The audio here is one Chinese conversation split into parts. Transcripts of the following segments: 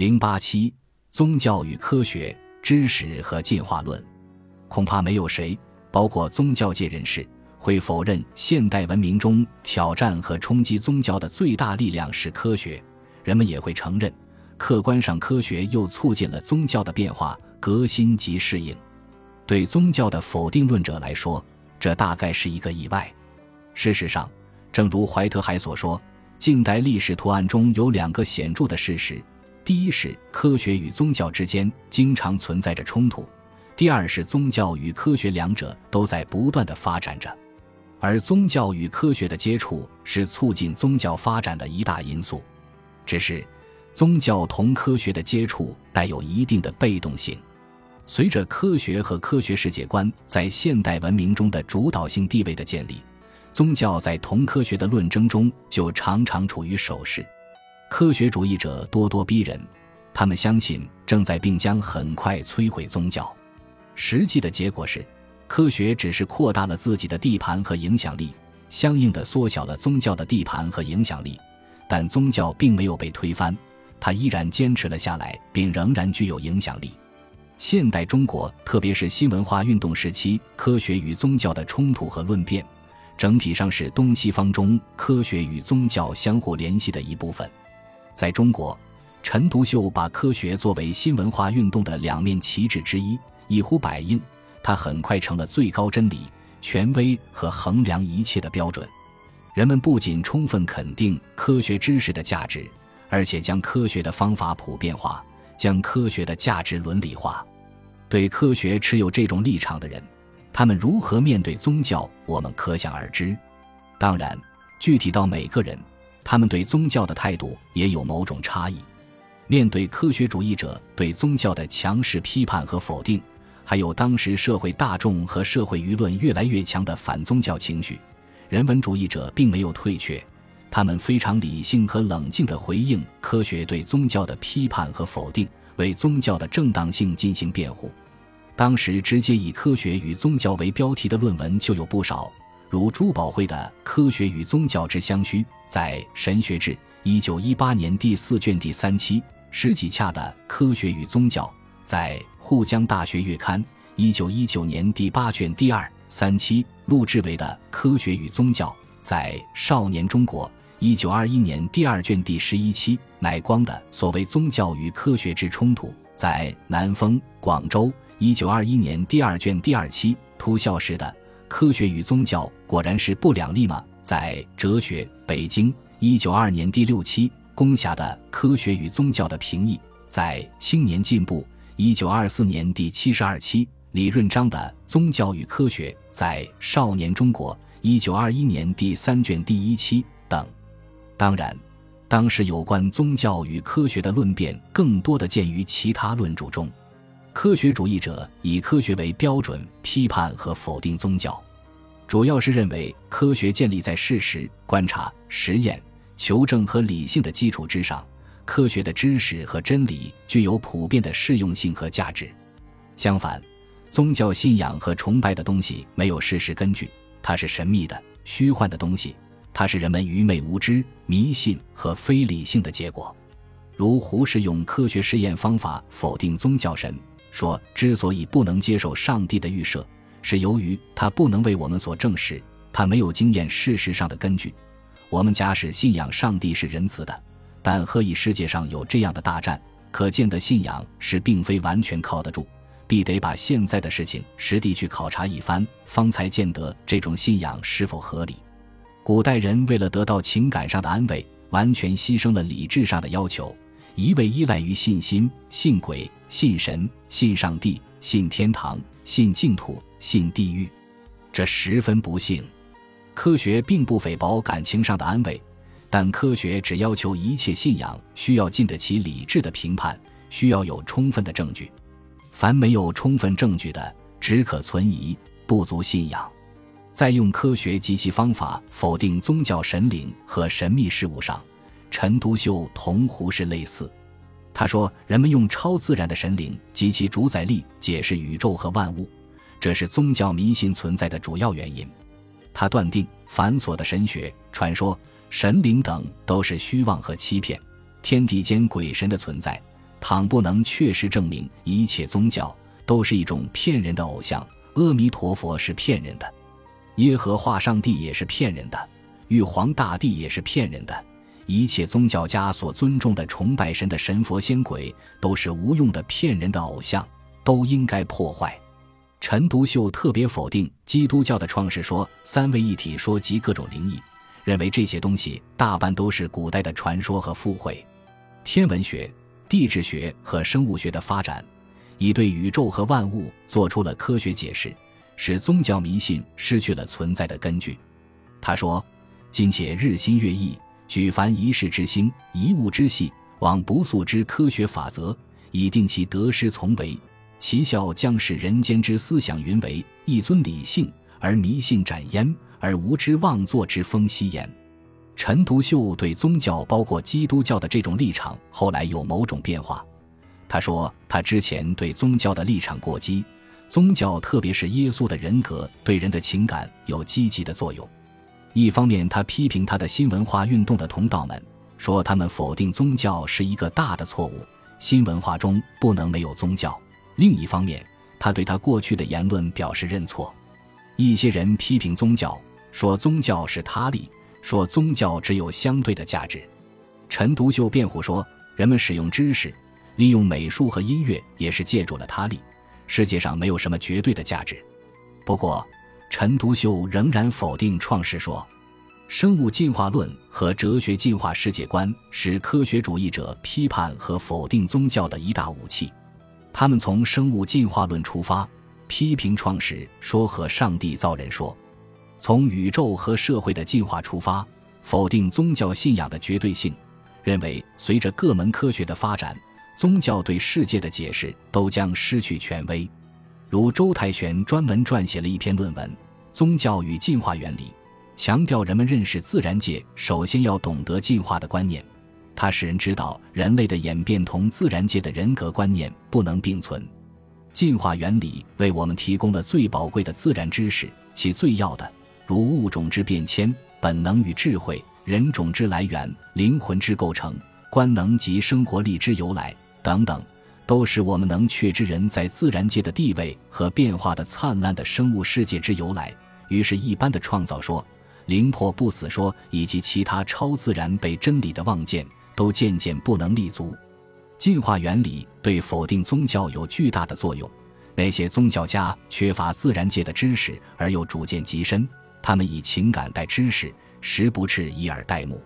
零八七，宗教与科学知识和进化论，恐怕没有谁，包括宗教界人士，会否认现代文明中挑战和冲击宗教的最大力量是科学。人们也会承认，客观上科学又促进了宗教的变化、革新及适应。对宗教的否定论者来说，这大概是一个意外。事实上，正如怀特海所说，近代历史图案中有两个显著的事实。第一是科学与宗教之间经常存在着冲突，第二是宗教与科学两者都在不断的发展着，而宗教与科学的接触是促进宗教发展的一大因素。只是，宗教同科学的接触带有一定的被动性。随着科学和科学世界观在现代文明中的主导性地位的建立，宗教在同科学的论争中就常常处于守势。科学主义者咄咄逼人，他们相信正在并将很快摧毁宗教。实际的结果是，科学只是扩大了自己的地盘和影响力，相应的缩小了宗教的地盘和影响力。但宗教并没有被推翻，它依然坚持了下来，并仍然具有影响力。现代中国，特别是新文化运动时期，科学与宗教的冲突和论辩，整体上是东西方中科学与宗教相互联系的一部分。在中国，陈独秀把科学作为新文化运动的两面旗帜之一，一呼百应。它很快成了最高真理、权威和衡量一切的标准。人们不仅充分肯定科学知识的价值，而且将科学的方法普遍化，将科学的价值伦理化。对科学持有这种立场的人，他们如何面对宗教，我们可想而知。当然，具体到每个人。他们对宗教的态度也有某种差异。面对科学主义者对宗教的强势批判和否定，还有当时社会大众和社会舆论越来越强的反宗教情绪，人文主义者并没有退却，他们非常理性和冷静地回应科学对宗教的批判和否定，为宗教的正当性进行辩护。当时直接以科学与宗教为标题的论文就有不少。如朱宝慧的《科学与宗教之相虚》在《神学志》一九一八年第四卷第三期；石启洽的《科学与宗教》在《沪江大学月刊》一九一九年第八卷第二、三期；陆志伟的《科学与宗教》在《少年中国》一九二一年第二卷第十一期；乃光的《所谓宗教与科学之冲突》在《南风广州》一九二一年第二卷第二期；涂孝时的。科学与宗教果然是不两立吗？在《哲学》北京一九二年第六期，龚霞的《科学与宗教的评议》在《青年进步》一九二四年第七十二期，李润章的《宗教与科学》在《少年中国》一九二一年第三卷第一期等。当然，当时有关宗教与科学的论辩，更多的见于其他论著中。科学主义者以科学为标准批判和否定宗教，主要是认为科学建立在事实、观察、实验、求证和理性的基础之上，科学的知识和真理具有普遍的适用性和价值。相反，宗教信仰和崇拜的东西没有事实根据，它是神秘的、虚幻的东西，它是人们愚昧无知、迷信和非理性的结果。如胡适用科学实验方法否定宗教神。说，之所以不能接受上帝的预设，是由于他不能为我们所证实，他没有经验事实上的根据。我们假使信仰上帝是仁慈的，但何以世界上有这样的大战？可见的信仰是并非完全靠得住，必得把现在的事情实地去考察一番，方才见得这种信仰是否合理。古代人为了得到情感上的安慰，完全牺牲了理智上的要求。一味依赖于信心、信鬼、信神、信上帝、信天堂、信净土、信地狱，这十分不幸。科学并不诽谤感情上的安慰，但科学只要求一切信仰需要经得起理智的评判，需要有充分的证据。凡没有充分证据的，只可存疑，不足信仰。在用科学及其方法否定宗教神灵和神秘事物上。陈独秀同胡适类似，他说：“人们用超自然的神灵及其主宰力解释宇宙和万物，这是宗教迷信存在的主要原因。”他断定繁琐的神学传说、神灵等都是虚妄和欺骗。天地间鬼神的存在，倘不能确实证明一切宗教都是一种骗人的偶像，阿弥陀佛是骗人的，耶和华上帝也是骗人的，玉皇大帝也是骗人的，一切宗教家所尊重的崇拜神的神佛仙鬼都是无用的骗人的偶像，都应该破坏。陈独秀特别否定基督教的创世说、三位一体说及各种灵异，认为这些东西大半都是古代的传说和附会。天文学。地质学和生物学的发展，已对宇宙和万物做出了科学解释，使宗教迷信失去了存在的根据。他说：“今且日新月异，举凡一事之星、一物之细，往不速之科学法则，以定其得失从为。其效将使人间之思想云为一尊理性，而迷信斩焉，而无知妄作之风息焉。”陈独秀对宗教，包括基督教的这种立场，后来有某种变化。他说，他之前对宗教的立场过激，宗教特别是耶稣的人格对人的情感有积极的作用。一方面，他批评他的新文化运动的同道们，说他们否定宗教是一个大的错误，新文化中不能没有宗教。另一方面，他对他过去的言论表示认错。一些人批评宗教，说宗教是他利。说宗教只有相对的价值，陈独秀辩护说，人们使用知识、利用美术和音乐也是借助了他力，世界上没有什么绝对的价值。不过，陈独秀仍然否定创世说，生物进化论和哲学进化世界观是科学主义者批判和否定宗教的一大武器。他们从生物进化论出发，批评创世说和上帝造人说。从宇宙和社会的进化出发，否定宗教信仰的绝对性，认为随着各门科学的发展，宗教对世界的解释都将失去权威。如周泰玄专门撰写了一篇论文《宗教与进化原理》，强调人们认识自然界首先要懂得进化的观念。它使人知道人类的演变同自然界的人格观念不能并存。进化原理为我们提供了最宝贵的自然知识，其最要的。如物种之变迁、本能与智慧、人种之来源、灵魂之构成、官能及生活力之由来等等，都是我们能确知人在自然界的地位和变化的灿烂的生物世界之由来。于是，一般的创造说、灵魄不死说以及其他超自然被真理的望见，都渐渐不能立足。进化原理对否定宗教有巨大的作用。那些宗教家缺乏自然界的知识，而又主见极深。他们以情感代知识，实不是以耳代目。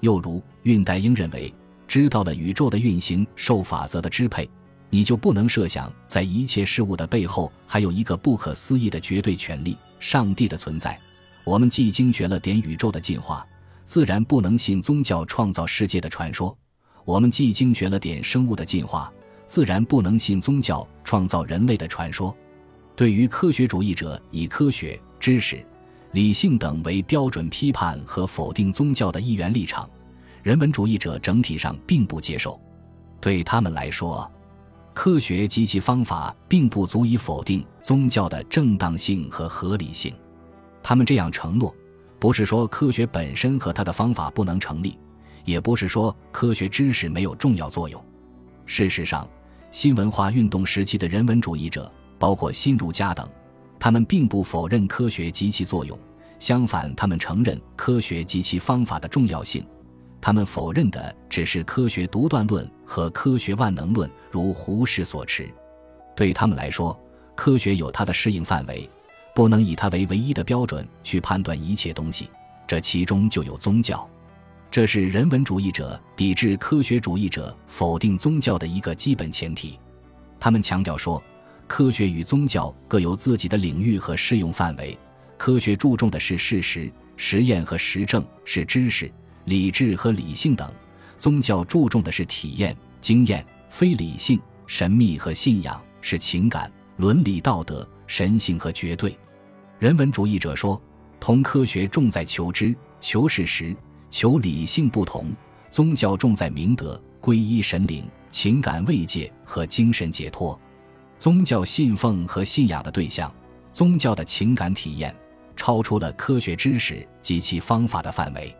又如恽代英认为，知道了宇宙的运行受法则的支配，你就不能设想在一切事物的背后还有一个不可思议的绝对权力——上帝的存在。我们既经学了点宇宙的进化，自然不能信宗教创造世界的传说；我们既经学了点生物的进化，自然不能信宗教创造人类的传说。对于科学主义者，以科学知识。理性等为标准批判和否定宗教的一元立场，人文主义者整体上并不接受。对他们来说，科学及其方法并不足以否定宗教的正当性和合理性。他们这样承诺，不是说科学本身和他的方法不能成立，也不是说科学知识没有重要作用。事实上，新文化运动时期的人文主义者，包括新儒家等。他们并不否认科学及其作用，相反，他们承认科学及其方法的重要性。他们否认的只是科学独断论和科学万能论，如胡适所持。对他们来说，科学有它的适应范围，不能以它为唯一的标准去判断一切东西。这其中就有宗教，这是人文主义者抵制科学主义者否定宗教的一个基本前提。他们强调说。科学与宗教各有自己的领域和适用范围。科学注重的是事实、实验和实证，是知识、理智和理性等；宗教注重的是体验、经验、非理性、神秘和信仰，是情感、伦理道德、神性和绝对。人文主义者说，同科学重在求知、求事实、求理性不同，宗教重在明德、皈依神灵、情感慰藉和精神解脱。宗教信奉和信仰的对象，宗教的情感体验，超出了科学知识及其方法的范围。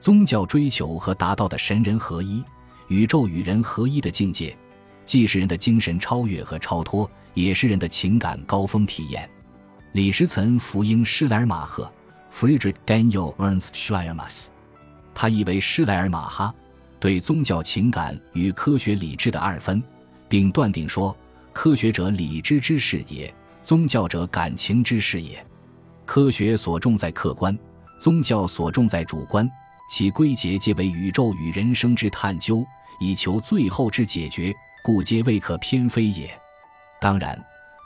宗教追求和达到的神人合一、宇宙与人合一的境界，既是人的精神超越和超脱，也是人的情感高峰体验。李时岑福音施莱尔马赫 （Friedrich Daniel Ernst Schleiermacher），他译为施莱尔马哈，对宗教情感与科学理智的二分，并断定说：科学者理智之事也，宗教者感情之事也。科学所重在客观，宗教所重在主观，其归结皆为宇宙与人生之探究，以求最后之解决。故皆未可偏非也。当然，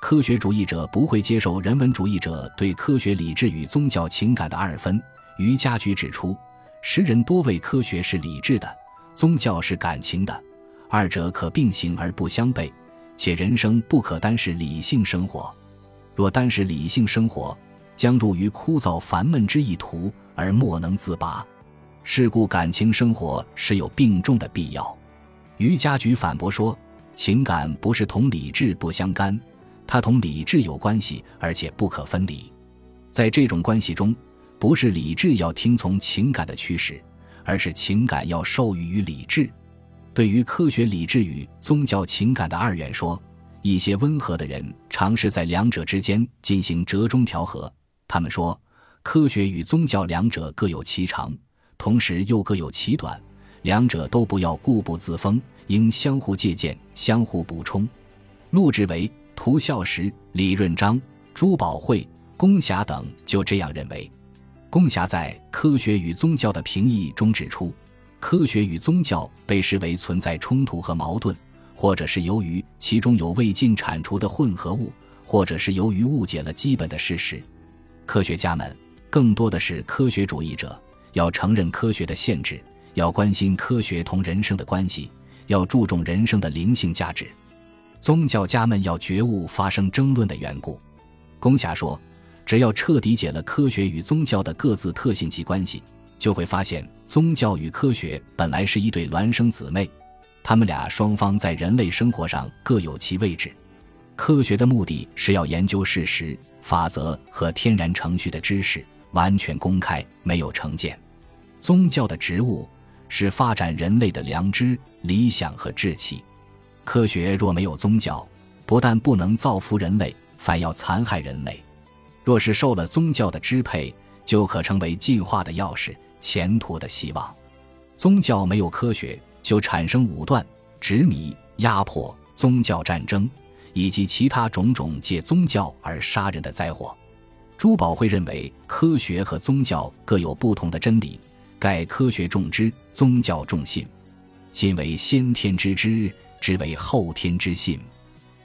科学主义者不会接受人文主义者对科学理智与宗教情感的二分。于家驹指出，时人多谓科学是理智的，宗教是感情的，二者可并行而不相悖。且人生不可单是理性生活，若单是理性生活，将入于枯燥烦闷之一途而莫能自拔。是故，感情生活是有并重的必要。于家菊反驳说。情感不是同理智不相干，它同理智有关系，而且不可分离。在这种关系中，不是理智要听从情感的驱使，而是情感要受益于理智。对于科学理智与宗教情感的二元说，一些温和的人尝试在两者之间进行折中调和。他们说，科学与宗教两者各有其长，同时又各有其短，两者都不要固步自封。应相互借鉴、相互补充。陆志伟、涂孝时、李润章、朱宝慧、龚霞等就这样认为。龚霞在《科学与宗教的评议》中指出，科学与宗教被视为存在冲突和矛盾，或者是由于其中有未尽铲除的混合物，或者是由于误解了基本的事实。科学家们更多的是科学主义者，要承认科学的限制，要关心科学同人生的关系。要注重人生的灵性价值，宗教家们要觉悟发生争论的缘故。宫霞说：“只要彻底解了科学与宗教的各自特性及关系，就会发现宗教与科学本来是一对孪生姊妹，他们俩双方在人类生活上各有其位置。科学的目的是要研究事实、法则和天然程序的知识，完全公开，没有成见。宗教的职务。”是发展人类的良知、理想和志气。科学若没有宗教，不但不能造福人类，反要残害人类。若是受了宗教的支配，就可成为进化的钥匙、前途的希望。宗教没有科学，就产生武断、执迷、压迫、宗教战争，以及其他种种借宗教而杀人的灾祸。朱宝会认为，科学和宗教各有不同的真理。盖科学重知，宗教重信。信为先天之知，知为后天之信。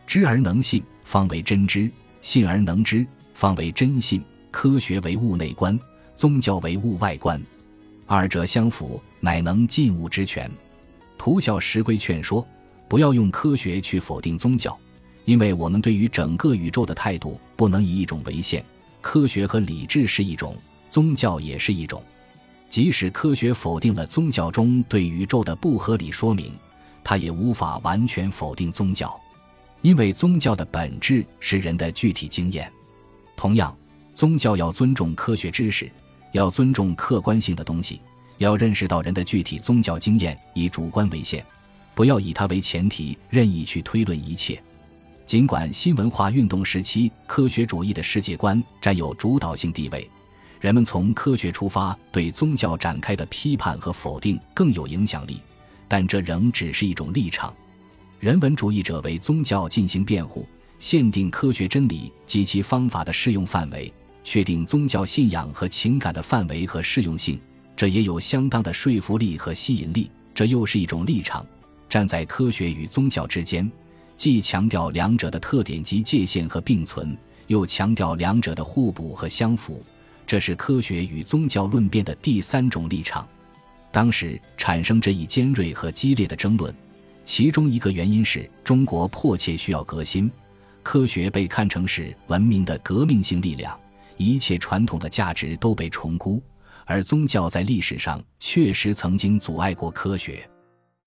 知而能信，方为真知；信而能知，方为真信。科学为物内观，宗教为物外观，二者相辅，乃能尽物之全。图效时规劝说，不要用科学去否定宗教，因为我们对于整个宇宙的态度不能以一种为限。科学和理智是一种，宗教也是一种。即使科学否定了宗教中对宇宙的不合理说明，它也无法完全否定宗教，因为宗教的本质是人的具体经验。同样，宗教要尊重科学知识，要尊重客观性的东西，要认识到人的具体宗教经验以主观为限，不要以它为前提任意去推论一切。尽管新文化运动时期科学主义的世界观占有主导性地位。人们从科学出发对宗教展开的批判和否定更有影响力，但这仍只是一种立场。人文主义者为宗教进行辩护，限定科学真理及其方法的适用范围，确定宗教信仰和情感的范围和适用性，这也有相当的说服力和吸引力。这又是一种立场，站在科学与宗教之间，既强调两者的特点及界限和并存，又强调两者的互补和相符。这是科学与宗教论辩的第三种立场。当时产生这一尖锐和激烈的争论，其中一个原因是中国迫切需要革新，科学被看成是文明的革命性力量，一切传统的价值都被重估，而宗教在历史上确实曾经阻碍过科学。